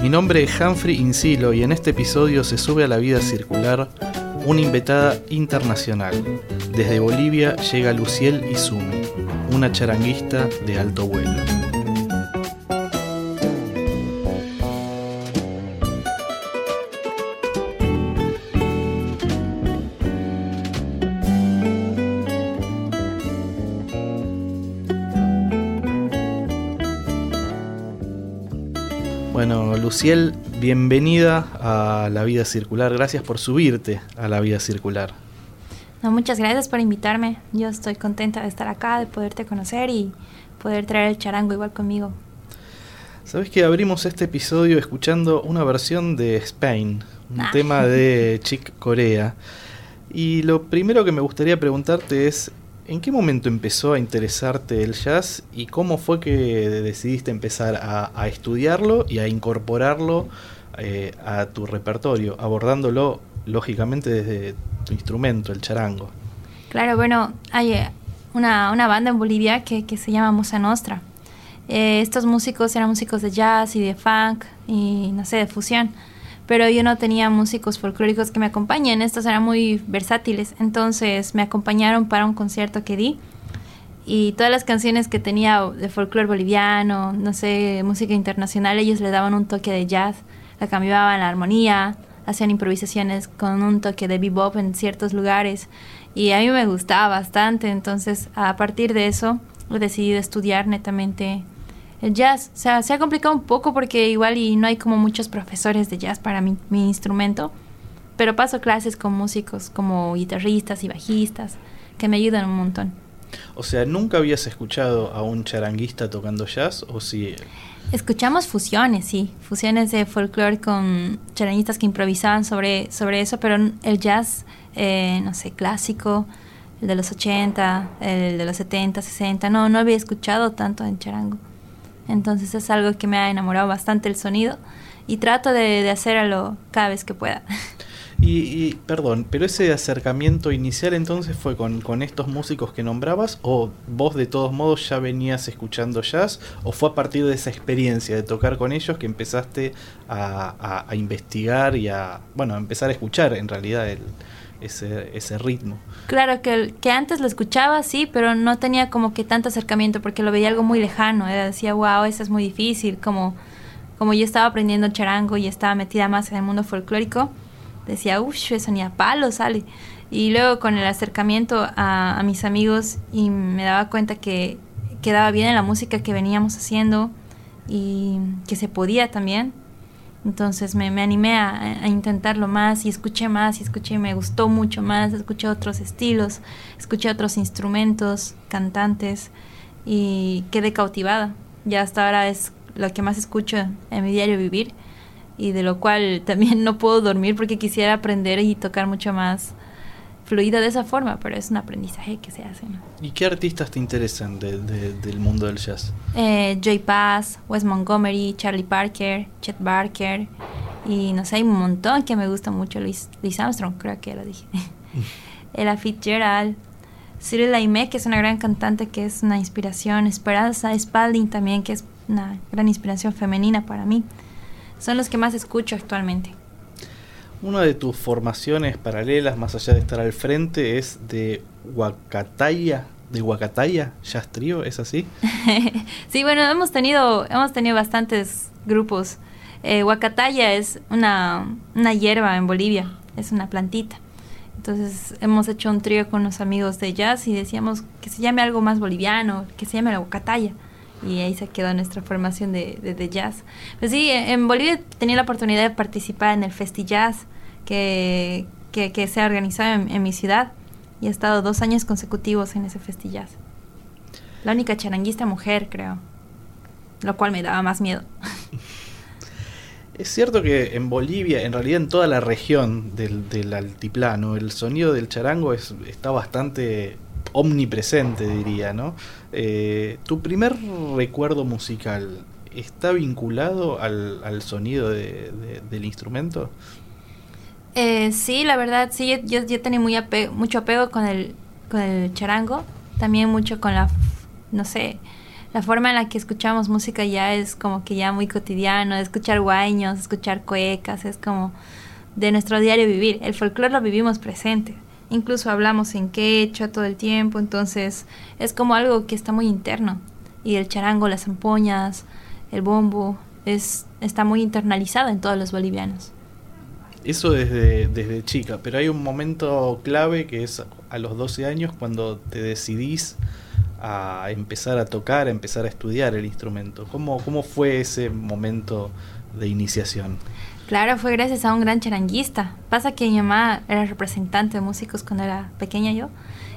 Mi nombre es Humphrey Insilo y en este episodio se sube a la vida circular una invitada internacional. Desde Bolivia llega Luciel Izumi, una charanguista de alto vuelo. Luciel, bienvenida a la vida circular. Gracias por subirte a la vida circular. No, muchas gracias por invitarme. Yo estoy contenta de estar acá, de poderte conocer y poder traer el charango igual conmigo. Sabes que abrimos este episodio escuchando una versión de Spain, un Ah. tema de Chick Corea. Y lo primero que me gustaría preguntarte es, ¿en qué momento empezó a interesarte el jazz y cómo fue que decidiste empezar a, estudiarlo y a incorporarlo eh, a tu repertorio, abordándolo lógicamente desde tu instrumento, el charango? Claro, bueno, hay eh, una, una banda en Bolivia que, que se llama Musa Nostra. Eh, estos músicos eran músicos de jazz y de funk y no sé, de fusión. Pero yo no tenía músicos folclóricos que me acompañen, estos eran muy versátiles. Entonces me acompañaron para un concierto que di. Y todas las canciones que tenía de folclore boliviano, no sé, música internacional, ellos le daban un toque de jazz, la cambiaban la armonía, hacían improvisaciones con un toque de bebop en ciertos lugares. Y a mí me gustaba bastante, entonces a partir de eso he decidido estudiar netamente el jazz. O sea, se ha complicado un poco porque igual y no hay como muchos profesores de jazz para mi, mi instrumento, pero paso clases con músicos como guitarristas y bajistas que me ayudan un montón. O sea, ¿nunca habías escuchado a un charanguista tocando jazz o si Escuchamos fusiones, sí, fusiones de folclore con charanguistas que improvisaban sobre, sobre eso, pero el jazz, eh, no sé, clásico, el de los 80, el de los 70, 60, no, no había escuchado tanto en charango. Entonces es algo que me ha enamorado bastante el sonido y trato de, de hacerlo cada vez que pueda. Y, y, perdón, pero ese acercamiento inicial entonces fue con, con estos músicos que nombrabas o vos de todos modos ya venías escuchando jazz o fue a partir de esa experiencia de tocar con ellos que empezaste a, a- a investigar y a, bueno, a empezar a escuchar en realidad el, ese, ese ritmo. Claro que, que antes lo escuchaba, sí, pero no tenía como que tanto acercamiento porque lo veía algo muy lejano. Decía, wow, eso es muy difícil. Como, como yo estaba aprendiendo charango y estaba metida más en el mundo folclórico, decía, uff, eso ni a palo sale. Y luego con el acercamiento a mis amigos y me daba cuenta que quedaba bien en la música que veníamos haciendo y que se podía también. Entonces me, me animé a, a intentarlo más y escuché más y escuché y me gustó mucho más, escuché otros estilos, escuché otros instrumentos, cantantes y quedé cautivada. Ya hasta ahora es lo que más escucho en mi diario vivir y de lo cual también no puedo dormir porque quisiera aprender y tocar mucho más fluido de esa forma, pero es un aprendizaje que se hace. ¿no? ¿Y qué artistas te interesan de- de- del mundo del jazz? Eh, Joy Paz, Wes Montgomery, Charlie Parker, Chet Barker y no sé, hay un montón que me gusta mucho. Luis, Luis Armstrong, creo que lo dije. Ella Fitzgerald, Cyril Aimee, que es una gran cantante, que es una inspiración. Esperanza Spalding también, que es una gran inspiración femenina para mí. Son los que más escucho actualmente. Una de tus formaciones paralelas, más allá de estar al frente, es de Huacataya, de Huacataya, Jazz Trio, ¿es así? sí, bueno, hemos tenido, hemos tenido bastantes grupos. Eh, es una, una hierba en Bolivia, es una plantita. Entonces hemos hecho un trío con los amigos de jazz y decíamos que se llame algo más boliviano, que se llame la Huacataya. Y ahí se quedó nuestra formación de, de, de jazz. Pues sí, en Bolivia tenía la oportunidad de participar en el Festi Jazz que, que, que se ha organizado en, en mi ciudad y he estado dos años consecutivos en ese Festi Jazz. La única charanguista mujer, creo. Lo cual me daba más miedo. Es cierto que en Bolivia, en realidad en toda la región del, altiplano, el sonido del charango es, está bastante omnipresente, diría, ¿no? Eh, ¿Tu primer recuerdo musical está vinculado al, sonido del instrumento? Eh, sí, la verdad, sí, yo, yo tenía mucho apego con el, con el charango, también mucho con la, no sé, la forma en la que escuchamos música ya es como que ya muy cotidiano, escuchar guaños, escuchar cuecas, es como de nuestro diario vivir. El folclore lo vivimos presente, incluso hablamos en quechua todo el tiempo, entonces es como algo que está muy interno. Y el charango, las zampoñas, el bombo, es, está muy internalizado en todos los bolivianos. Eso desde, desde chica, pero hay un momento clave que es a los 12 años cuando te decidís a empezar a tocar, a empezar a estudiar el instrumento. ¿Cómo, cómo fue ese momento de iniciación? Claro, fue gracias a un gran charanguista. Pasa que mi mamá era representante de músicos cuando era pequeña yo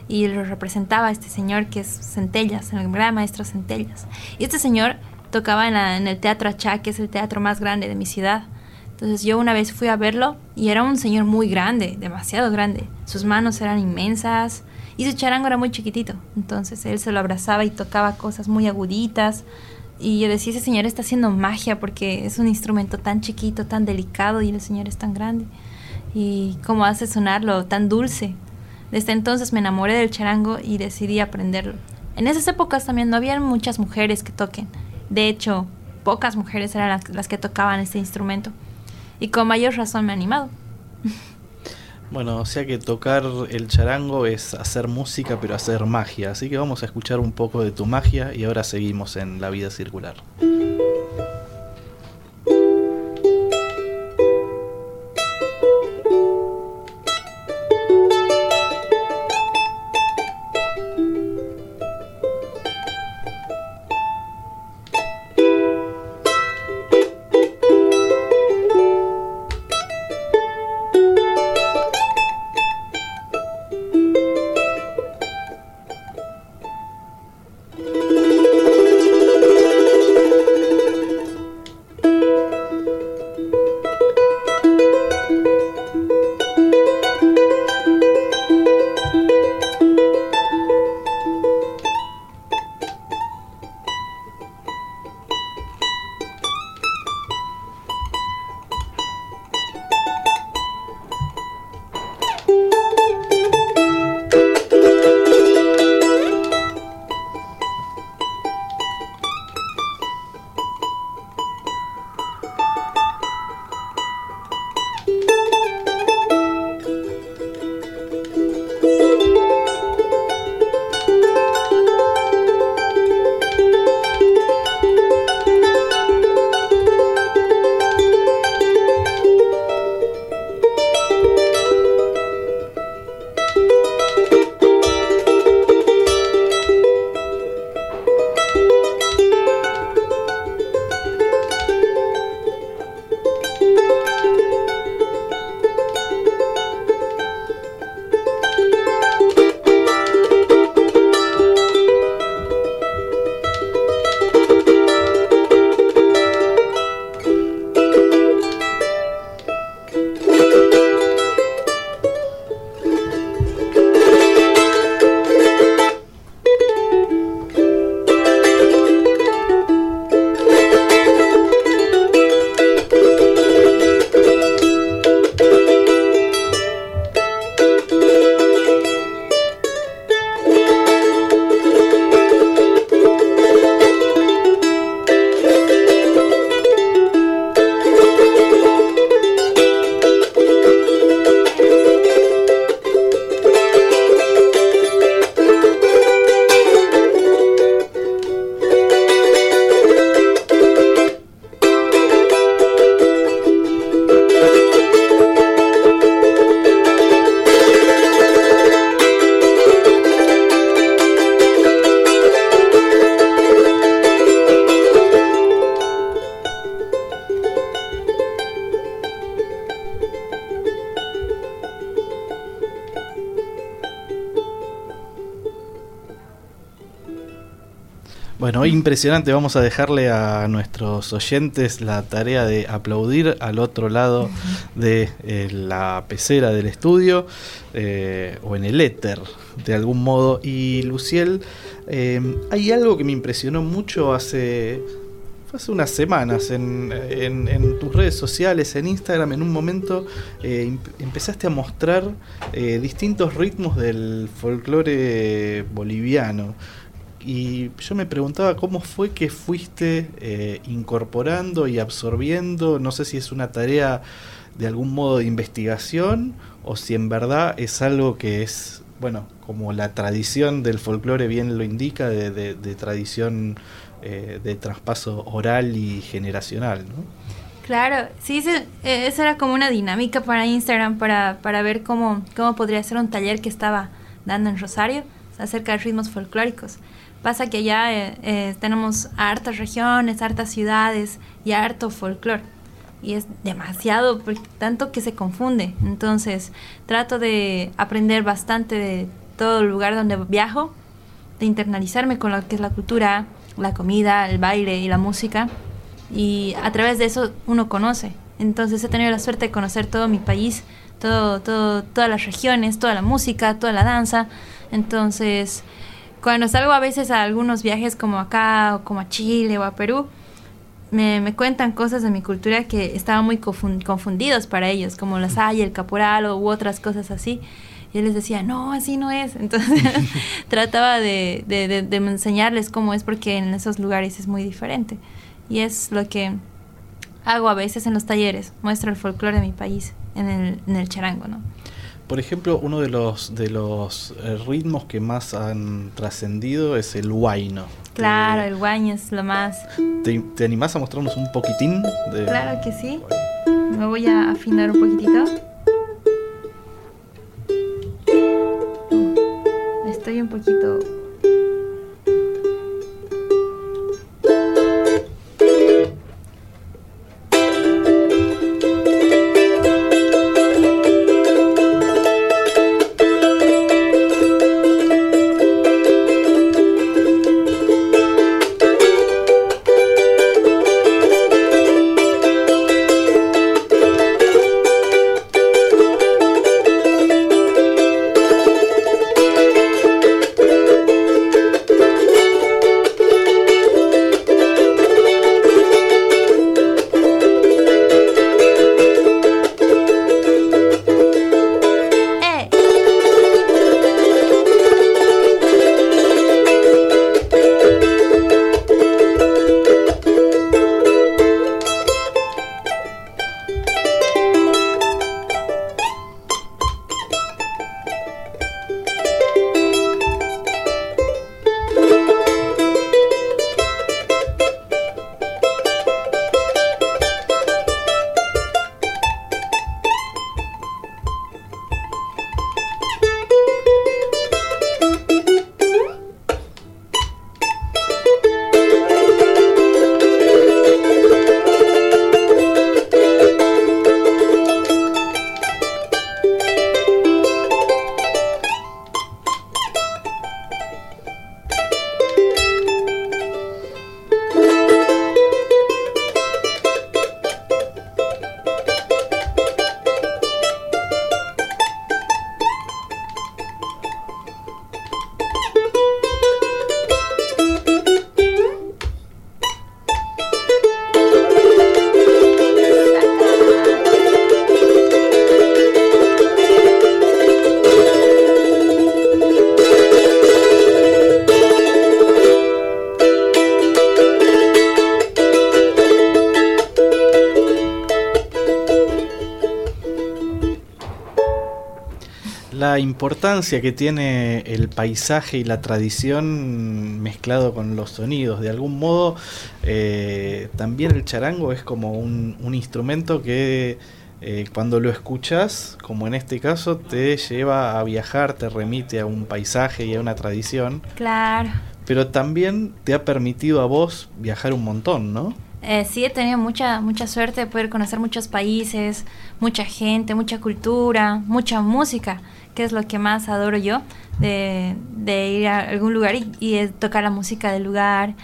y lo representaba este señor que es Centellas, el gran maestro Centellas. Y este señor tocaba en, en el Teatro Achá, que es el teatro más grande de mi ciudad. Entonces yo una vez fui a verlo y era un señor muy grande, demasiado grande. Sus manos eran inmensas, y su charango era muy chiquitito, entonces él se lo abrazaba y tocaba cosas muy aguditas. Y yo decía, ese señor está haciendo magia porque es un instrumento tan chiquito, tan delicado y el señor es tan grande. Y cómo hace sonarlo tan dulce. Desde entonces me enamoré del charango y decidí aprenderlo. En esas épocas también no había muchas mujeres que toquen. De hecho, pocas mujeres eran las, que tocaban este instrumento. Y con mayor razón me he animado. Bueno, o sea que tocar el charango es hacer música, pero hacer magia. Así que vamos a escuchar un poco de tu magia y ahora seguimos en la vida circular. Impresionante. Vamos a dejarle a nuestros oyentes la tarea de aplaudir al otro lado de eh, la pecera del estudio eh, o en el éter, de algún modo. Y Luciel, eh, hay algo que me impresionó mucho hace hace unas semanas en, en, tus redes sociales, en Instagram, en un momento empezaste a mostrar distintos ritmos del folclore boliviano. Y yo me preguntaba cómo fue que fuiste eh, incorporando y absorbiendo, no sé si es una tarea de algún modo de investigación o si en verdad es algo que es, bueno, como la tradición del folclore bien lo indica, de, tradición eh, de traspaso oral y generacional, ¿no? Claro, sí, eh, esa era como una dinámica para Instagram, para, para ver cómo, cómo podría ser un taller que estaba dando en Rosario acerca de ritmos folclóricos. Pasa que allá eh, eh, tenemos hartas regiones, hartas ciudades y harto folclore. Y es demasiado, tanto que se confunde. Entonces trato de aprender bastante de todo el lugar donde viajo, de internalizarme con lo que es la cultura, la comida, el baile y la música. Y a través de eso uno conoce. Entonces he tenido la suerte de conocer todo mi país, todo, todo, todas las regiones, toda la música, toda la danza. Entonces cuando salgo a veces a algunos viajes como acá o como a Chile o a Perú, me, cuentan cosas de mi cultura que estaban muy confundidos para ellos, como la saya, el caporal u otras cosas así. Y yo les decía, no, así no es. Entonces trataba de, de, enseñarles cómo es porque en esos lugares es muy diferente. Y es lo que hago a veces en los talleres, muestro el folclore de mi país en el, en el charango, ¿no? Por ejemplo, uno de los de los eh, ritmos que más han trascendido es el huayno. Claro, el huayno es lo más. ¿Te, ¿Te, animás a mostrarnos un poquitín? De... Claro que sí. Me voy a afinar un poquitito. Estoy un poquito importancia que tiene el paisaje y la tradición mezclado con los sonidos. De algún modo, eh, también el charango es como un, instrumento que eh, cuando lo escuchas, como en este caso, te lleva a viajar, te remite a un paisaje y a una tradición. Claro. Pero también te ha permitido a vos viajar un montón, ¿no? Eh, sí, he tenido mucha, mucha suerte de poder conocer muchos países, mucha gente, mucha cultura, mucha música, es lo que más adoro yo, de, ir a algún lugar y, tocar la música del lugar.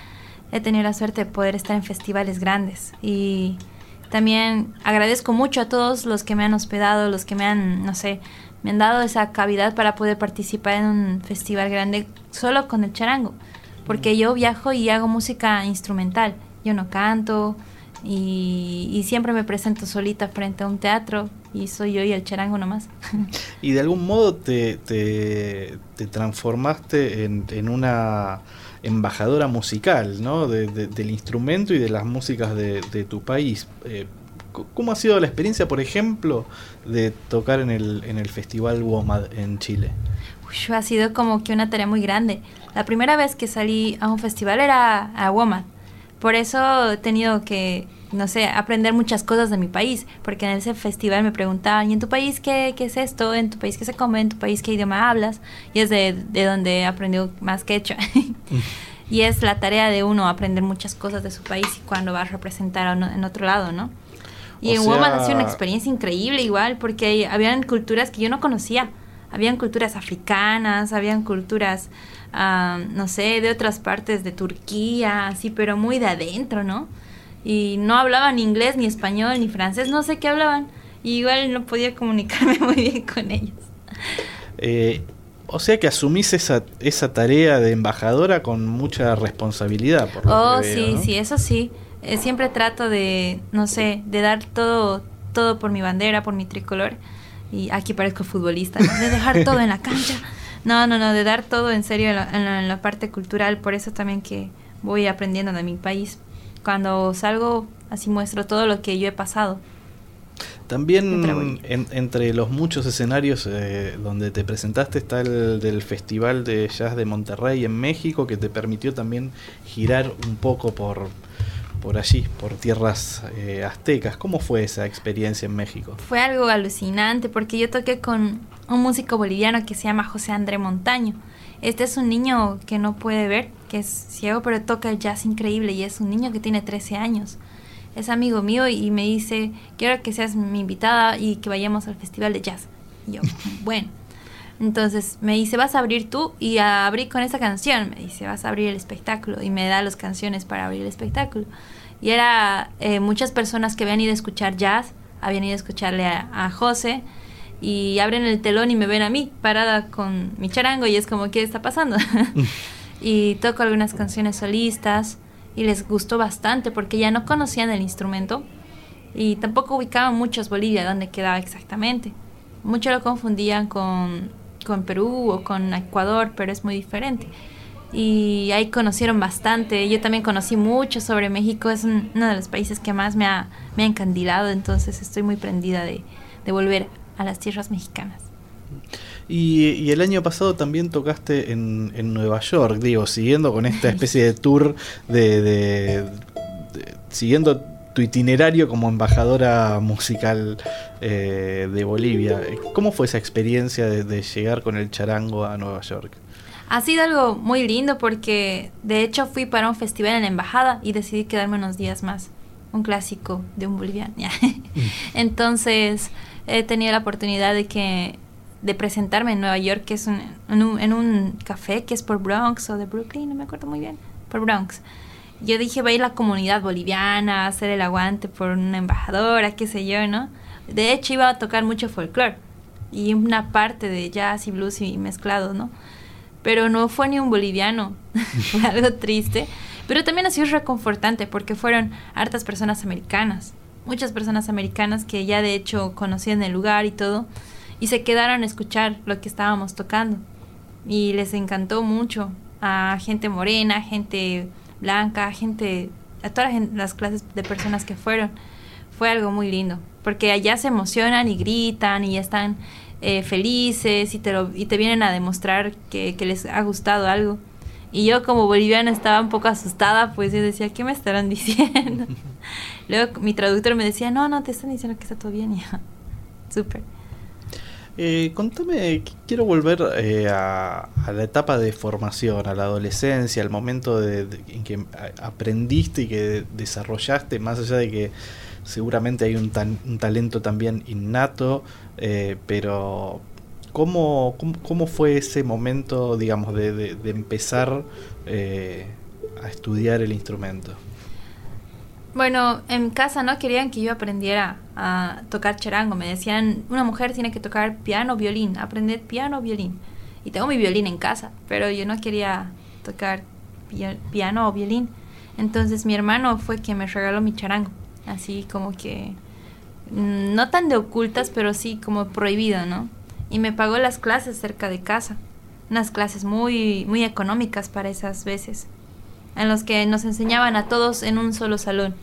He tenido la suerte de poder estar en festivales grandes y también agradezco mucho a todos los que me han hospedado, los que me han, no sé, me han dado esa cavidad para poder participar en un festival grande solo con el charango, porque yo viajo y hago música instrumental yo no canto y, siempre me presento solita frente a un teatro y soy yo y el charango nomás. y de algún modo te, te, transformaste en, una embajadora musical, ¿no? del instrumento y de las músicas de, tu país. Eh, ¿Cómo ha sido la experiencia, por ejemplo, de tocar en el, en el Festival WOMAD en Chile? ha sido como que una tarea muy grande. La primera vez que salí a un festival era a WOMAD por eso he tenido que, no sé, aprender muchas cosas de mi país, porque en ese festival me preguntaban, ¿y en tu país qué, qué es esto? ¿En tu país qué se come? ¿En tu país qué idioma hablas? Y es de, de donde he aprendido más quechua. y es la tarea de uno aprender muchas cosas de su país y cuando va a representar en otro lado, ¿no? Y en Woman ha sido una experiencia increíble igual, porque habían culturas que yo no conocía. Habían culturas africanas, habían culturas no sé, de otras partes de Turquía, así, pero muy de adentro, ¿no? Y no hablaban inglés, ni español, ni francés, no sé qué hablaban. Y igual no podía comunicarme muy bien con ellos. Eh, o sea que asumís esa, esa tarea de embajadora con mucha responsabilidad. Por oh, sí, sí, eso sí. Eh, siempre trato de, no sé, de dar todo, todo por mi bandera, por mi tricolor. Y aquí parezco futbolista, de dejar todo en la cancha. No, no, no, de dar todo en serio en la, parte cultural, por eso también que voy aprendiendo de mi país. Cuando salgo, así muestro todo lo que yo he pasado. También entre los muchos escenarios eh, donde te presentaste está el del Festival de Jazz de Monterrey en México, que te permitió también girar un poco por, por allí, por tierras eh, aztecas. ¿Cómo fue esa experiencia en México? Fue algo alucinante porque yo toqué con un músico boliviano que se llama José André Montaño. Este es un niño que no puede ver, que es ciego, pero toca el jazz increíble y es un niño que tiene 13 años. Es amigo mío y me dice, quiero que seas mi invitada y que vayamos al festival de jazz. Y yo, bueno. Entonces me dice, vas a abrir tú y abrí con esa canción. Me dice, vas a abrir el espectáculo y me da las canciones para abrir el espectáculo. Y era eh, muchas personas que habían ido a escuchar jazz, habían ido a escucharle a, a José y abren el telón y me ven a mí parada con mi charango y es como, ¿qué está pasando? y toco algunas canciones solistas y les gustó bastante porque ya no conocían el instrumento y tampoco ubicaban muchos Bolivia dónde quedaba exactamente. Mucho lo confundían con, con Perú o con Ecuador, pero es muy diferente. Y ahí conocieron bastante. Yo también conocí mucho sobre México. Es uno de los países que más me ha, me ha encandilado. Entonces estoy muy prendida de, de volver a las tierras mexicanas. Y, el año pasado también tocaste en, en, Nueva York, digo, siguiendo con esta especie de tour de, siguiendo tu itinerario como embajadora musical eh, de Bolivia. ¿Cómo fue esa experiencia de, llegar con el charango a Nueva York? Ha sido algo muy lindo porque de hecho fui para un festival en la embajada y decidí quedarme unos días más. Un clásico de un boliviano. Entonces he tenido la oportunidad de que de presentarme en Nueva York, que es un, en, un, café que es por Bronx o de Brooklyn, no me acuerdo muy bien, por Bronx. Yo dije, va a ir la comunidad boliviana, a hacer el aguante por una embajadora, qué sé yo, ¿no? De hecho, iba a tocar mucho folclore y una parte de jazz y blues y mezclado, ¿no? Pero no fue ni un boliviano, fue algo triste. Pero también ha sido reconfortante porque fueron hartas personas americanas muchas personas americanas que ya de hecho conocían el lugar y todo, y se quedaron a escuchar lo que estábamos tocando. Y les encantó mucho a gente morena, gente blanca, gente, a todas las clases de personas que fueron. Fue algo muy lindo, porque allá se emocionan y gritan y están eh, felices y te, lo, y te vienen a demostrar que, que les ha gustado algo. Y yo como boliviana estaba un poco asustada, pues yo decía, ¿qué me estarán diciendo? Luego mi traductor me decía, no, no, te están diciendo que está todo bien. Ya, súper. Eh, contame, quiero volver eh, a, la etapa de formación, a la adolescencia, al momento de, en que aprendiste y que desarrollaste, más allá de que seguramente hay un, un talento también innato, eh, pero ¿cómo, cómo, fue ese momento, digamos, de, de empezar a estudiar el instrumento? Bueno, en casa no querían que yo aprendiera a tocar charango. Me decían, una mujer tiene que tocar piano, violín, aprender piano, violín. Y tengo mi violín en casa, pero yo no quería tocar piano o violín. Entonces mi hermano fue quien me regaló mi charango. Así como que, mm, no tan de ocultas, pero sí como prohibido, ¿no? Y me pagó las clases cerca de casa. Unas clases muy, muy económicas para esas veces en los que nos enseñaban a todos en un solo salón.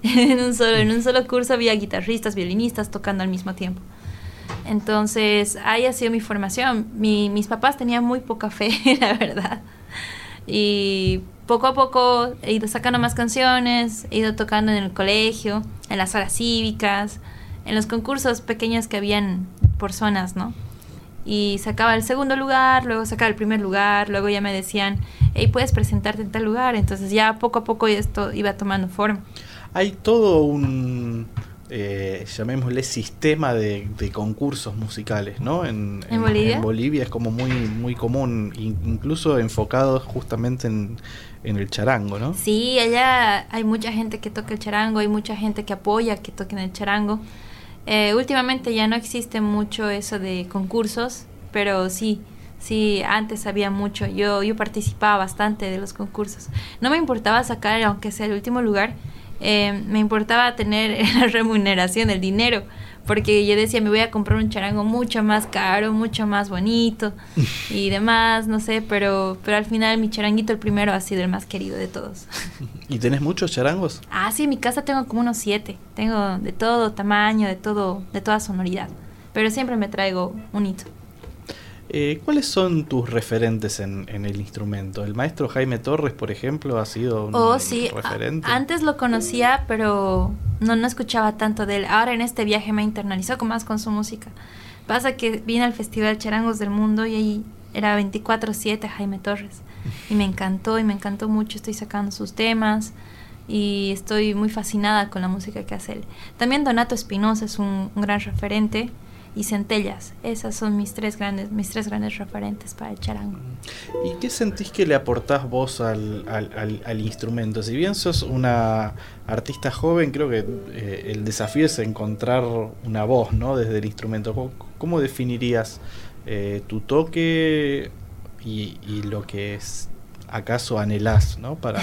en, un solo, en un solo curso había guitarristas, violinistas tocando al mismo tiempo. Entonces, ahí ha sido mi formación. mis papás tenían muy poca fe, la verdad. Y poco a poco he ido sacando más canciones, he ido tocando en el colegio, en las horas cívicas, en los concursos pequeños que habían por zonas, ¿no? y sacaba el segundo lugar, luego sacaba el primer lugar, luego ya me decían, hey, puedes presentarte en tal lugar, entonces ya poco a poco esto iba tomando forma. Hay todo un, eh, llamémosle, sistema de, concursos musicales, ¿no? En, Bolivia? en, Bolivia? es como muy, muy común, incluso enfocado justamente en, en el charango, ¿no? Sí, allá hay mucha gente que toca el charango, hay mucha gente que apoya que toquen el charango. Eh, últimamente ya no existe mucho eso de concursos, pero sí, sí, antes había mucho. Yo, yo participaba bastante de los concursos. No me importaba sacar, aunque sea el último lugar, eh, me importaba tener la remuneración, el dinero porque yo decía, me voy a comprar un charango mucho más caro, mucho más bonito y demás, no sé, pero, pero al final mi charanguito, el primero, ha sido el más querido de todos. ¿Y tenés muchos charangos? Ah, sí, en mi casa tengo como unos siete. Tengo de todo tamaño, de todo, de toda sonoridad. Pero siempre me traigo un hito. Eh, ¿Cuáles son tus referentes en, el instrumento? ¿El maestro Jaime Torres, por ejemplo, ha sido un oh, sí. referente? antes lo conocía, pero no, no escuchaba tanto de él. Ahora en este viaje me internalizó más con su música. Pasa que vine al Festival Charangos del Mundo y ahí era 24-7 Jaime Torres. Y me encantó y me encantó mucho. Estoy sacando sus temas y estoy muy fascinada con la música que hace él. También Donato Espinosa es un gran referente y centellas. Esas son mis tres grandes, mis tres grandes referentes para el charango. ¿Y qué sentís que le aportás vos al, al, instrumento? Si bien sos una artista joven, creo que eh, el desafío es encontrar una voz, ¿no? Desde el instrumento. ¿Cómo, definirías eh, tu toque y, lo que es acaso anhelás, ¿no? Para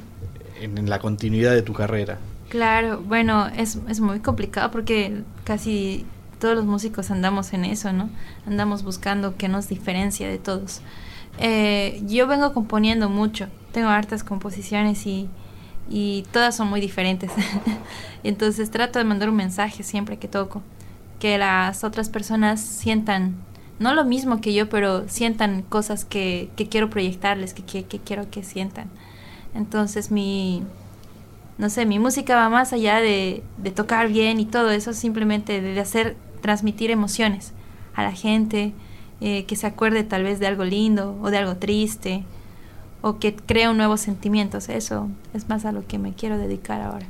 en la continuidad de tu carrera. Claro, bueno, es, es muy complicado porque casi todos los músicos andamos en eso, ¿no? Andamos buscando qué nos diferencia de todos. Eh, yo vengo componiendo mucho, tengo hartas composiciones y, y todas son muy diferentes. Entonces trato de mandar un mensaje siempre que toco, que las otras personas sientan, no lo mismo que yo, pero sientan cosas que, que quiero proyectarles, que, que, que quiero que sientan. Entonces mi, no sé, mi música va más allá de, de tocar bien y todo eso, simplemente de hacer transmitir emociones a la gente, eh, que se acuerde tal vez de algo lindo o de algo triste, o que crea nuevos sentimientos. Eso es más a lo que me quiero dedicar ahora.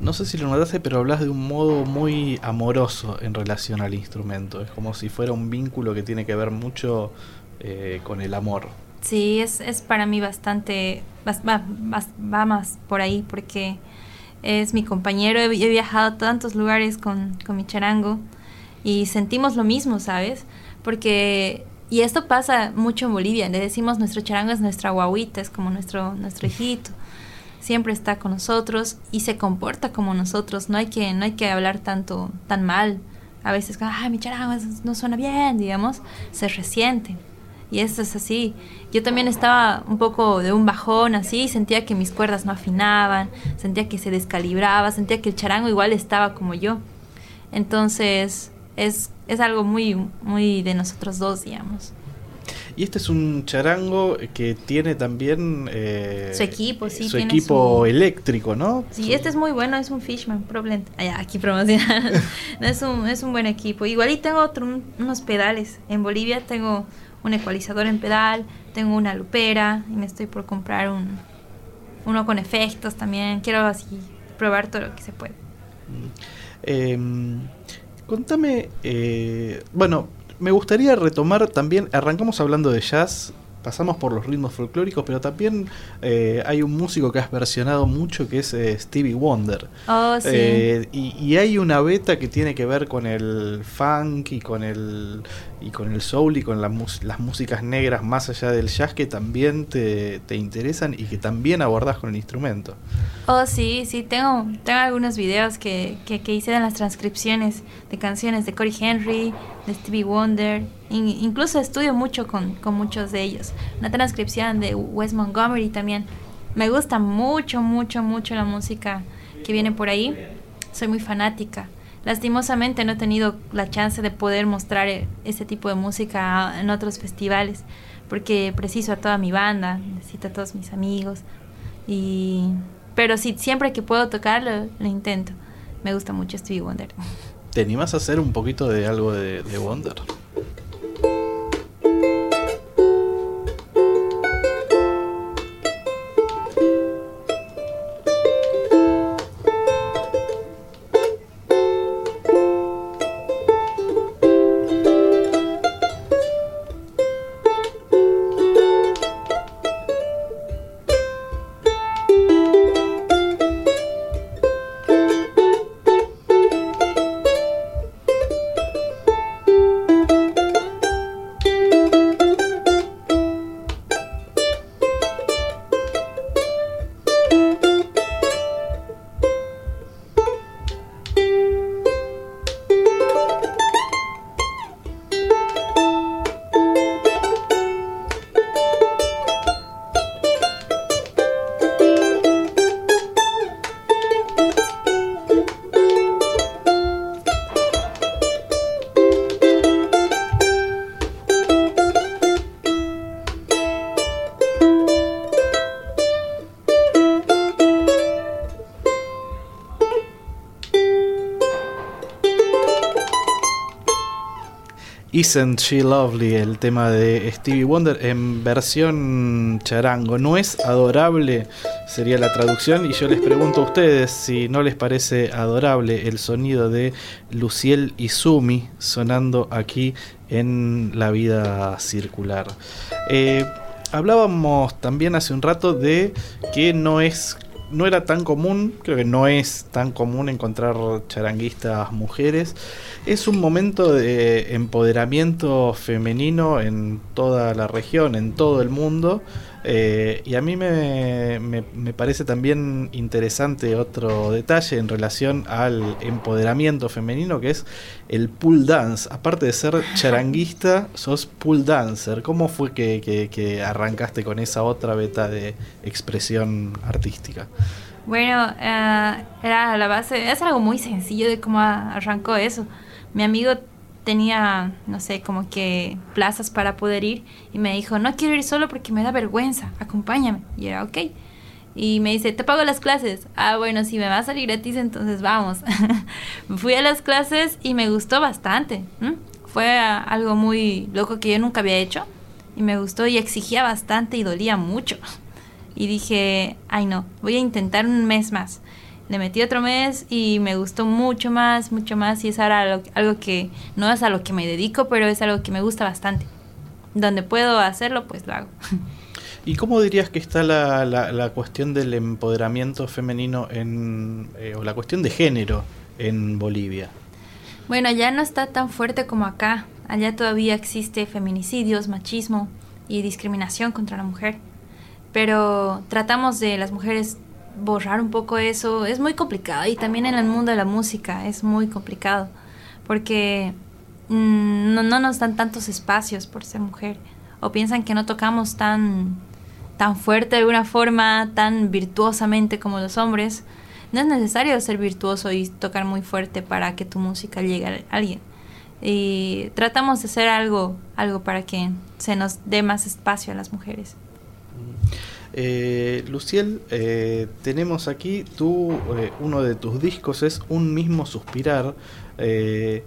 No sé si lo notaste, pero hablas de un modo muy amoroso en relación al instrumento. Es como si fuera un vínculo que tiene que ver mucho eh, con el amor. Sí, es, es para mí bastante, va, va, más por ahí porque es mi compañero. He, he viajado a tantos lugares con, con mi charango y sentimos lo mismo, ¿sabes? Porque, y esto pasa mucho en Bolivia, le decimos nuestro charango es nuestra guaguita, es como nuestro, nuestro hijito, siempre está con nosotros y se comporta como nosotros, no hay que, no hay que hablar tanto, tan mal, a veces, ay, mi charango no suena bien, digamos, se resiente. Y esto es así. Yo también estaba un poco de un bajón así, sentía que mis cuerdas no afinaban, sentía que se descalibraba, sentía que el charango igual estaba como yo. Entonces, es, es algo muy, muy de nosotros dos, digamos. Y este es un charango que tiene también eh, su equipo, sí, su equipo eléctrico, ¿no? Sí, este es muy bueno, es un Fishman Problem. aquí promocional. es un es un buen equipo. Igual y tengo otro, unos pedales. En Bolivia tengo un ecualizador en pedal, tengo una lupera y me estoy por comprar un uno con efectos también. Quiero así probar todo lo que se puede. Eh, contame, eh, bueno, me gustaría retomar también, arrancamos hablando de jazz, pasamos por los ritmos folclóricos, pero también eh, hay un músico que has versionado mucho que es eh, Stevie Wonder. Oh, sí. Eh, y, hay una beta que tiene que ver con el funk y con el y con el soul y con las músicas negras más allá del jazz que también te, interesan y que también abordás con el instrumento. Oh, sí, sí, tengo, tengo algunos videos que, que, hice de las transcripciones de canciones de Corey Henry, de Stevie Wonder, incluso estudio mucho con, con muchos de ellos. Una transcripción de Wes Montgomery también. Me gusta mucho, mucho, mucho la música que viene por ahí. Soy muy fanática. Lastimosamente no he tenido la chance de poder mostrar e, ese tipo de música en otros festivales, porque preciso a toda mi banda, necesito a todos mis amigos. Y, pero sí, siempre que puedo tocarlo, lo intento. Me gusta mucho Stevie Wonder. ¿Te animas a hacer un poquito de algo de, de Wonder? Isn't She Lovely, el tema de Stevie Wonder en versión charango. ¿No es adorable? Sería la traducción. Y yo les pregunto a ustedes si no les parece adorable el sonido de Luciel Izumi sonando aquí en La Vida Circular. Eh, hablábamos también hace un rato de que no es no era tan común, creo que no es tan común encontrar charanguistas mujeres. Es un momento de empoderamiento femenino en toda la región, en todo el mundo. Eh, y a mí me, me, parece también interesante otro detalle en relación al empoderamiento femenino, que es el pool dance. Aparte de ser charanguista, sos pool dancer. ¿Cómo fue que, que arrancaste con esa otra beta de expresión artística? Bueno, eh, era la base, es algo muy sencillo de cómo arrancó eso mi amigo tenía, no sé, como que plazas para poder ir y me dijo, no quiero ir solo porque me da vergüenza, acompáñame. Y era, ok. Y me dice, te pago las clases. Ah, bueno, si me va a salir gratis, entonces vamos. Fui a las clases y me gustó bastante. Fue algo muy loco que yo nunca había hecho. Y me gustó y exigía bastante y dolía mucho. Y dije, ay no, voy a intentar un mes más le metí otro mes y me gustó mucho más, mucho más y es ahora algo que no es a lo que me dedico, pero es algo que me gusta bastante. Donde puedo hacerlo, pues lo hago. ¿Y cómo dirías que está la, la, cuestión del empoderamiento femenino en, eh, o la cuestión de género en Bolivia? Bueno, ya no está tan fuerte como acá. Allá todavía existe feminicidios, machismo y discriminación contra la mujer. Pero tratamos de las mujeres borrar un poco eso. Es muy complicado y también en el mundo de la música es muy complicado porque mm, no, no, nos dan tantos espacios por ser mujer o piensan que no tocamos tan tan fuerte de alguna forma tan virtuosamente como los hombres. No es necesario ser virtuoso y tocar muy fuerte para que tu música llegue a alguien. Y tratamos de hacer algo, algo para que se nos dé más espacio a las mujeres. Eh, Luciel, eh, tenemos aquí tú, eh, uno de tus discos es Un mismo suspirar, eh,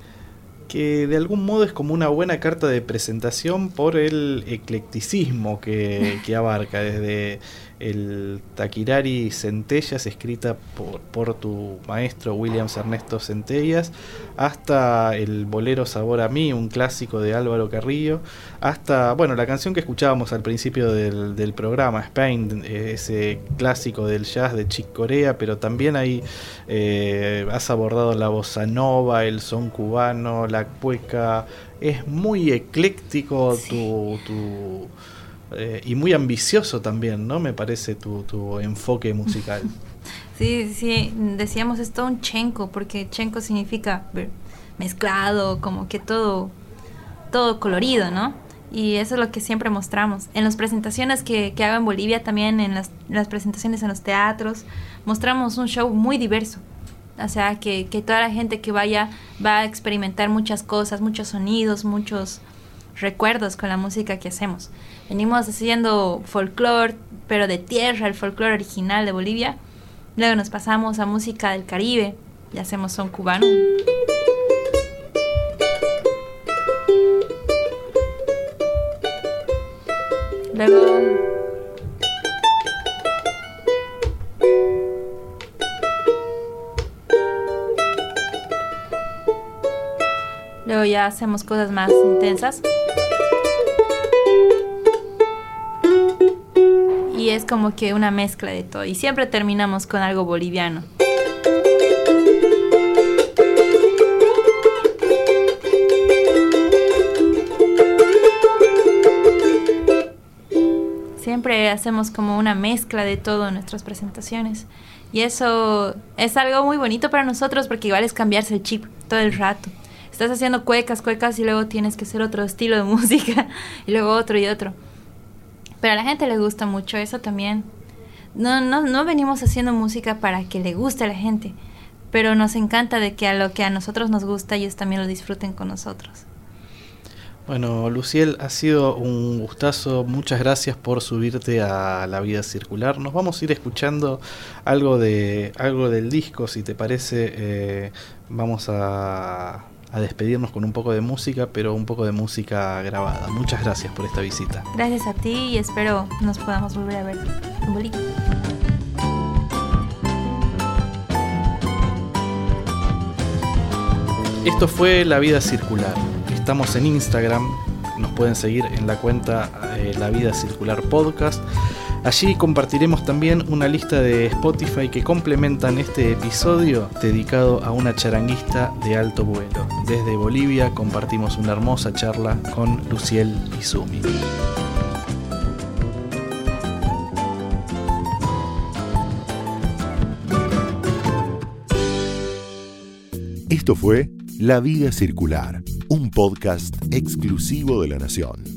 que de algún modo es como una buena carta de presentación por el eclecticismo que, que abarca, desde el Taquirari Centellas, escrita por, por tu maestro Williams Ernesto Centellas, hasta el Bolero Sabor a mí, un clásico de Álvaro Carrillo, hasta, bueno, la canción que escuchábamos al principio del, del programa, Spain, ese clásico del jazz de Chick Corea, pero también ahí eh, has abordado la bossa nova, el son cubano, la cueca, es muy ecléctico Sí. tu... tu eh, y muy ambicioso también, ¿no? Me parece tu, tu enfoque musical. Sí, sí, decíamos es todo un chenco, porque chenco significa mezclado, como que todo, todo colorido, ¿no? Y eso es lo que siempre mostramos. En las presentaciones que, que hago en Bolivia, también en las, las presentaciones en los teatros, mostramos un show muy diverso. O sea, que, que toda la gente que vaya va a experimentar muchas cosas, muchos sonidos, muchos recuerdos con la música que hacemos. Venimos haciendo folclore, pero de tierra, el folclore original de Bolivia. Luego nos pasamos a música del Caribe y hacemos son cubano. Luego hacemos cosas más intensas. Y es como que una mezcla de todo. Y siempre terminamos con algo boliviano. Siempre hacemos como una mezcla de todo en nuestras presentaciones. Y eso es algo muy bonito para nosotros porque igual es cambiarse el chip todo el rato. Estás haciendo cuecas, cuecas y luego tienes que hacer otro estilo de música y luego otro y otro. Pero a la gente le gusta mucho eso también. No, no, no venimos haciendo música para que le guste a la gente, pero nos encanta de que a lo que a nosotros nos gusta ellos también lo disfruten con nosotros. Bueno, Luciel, ha sido un gustazo. Muchas gracias por subirte a la vida circular. Nos vamos a ir escuchando algo de algo del disco, si te parece. eh, vamos a, a despedirnos con un poco de música, pero un poco de música grabada. Muchas gracias por esta visita. Gracias a ti y espero nos podamos volver a ver en Bolivia. Esto fue La Vida Circular. Estamos en Instagram. Nos pueden seguir en la cuenta eh, La Vida Circular Podcast. Allí compartiremos también una lista de Spotify que complementan este episodio dedicado a una charanguista de alto vuelo. Desde Bolivia compartimos una hermosa charla con Luciel Izumi. Esto fue La Vida Circular, un podcast exclusivo de La Nación.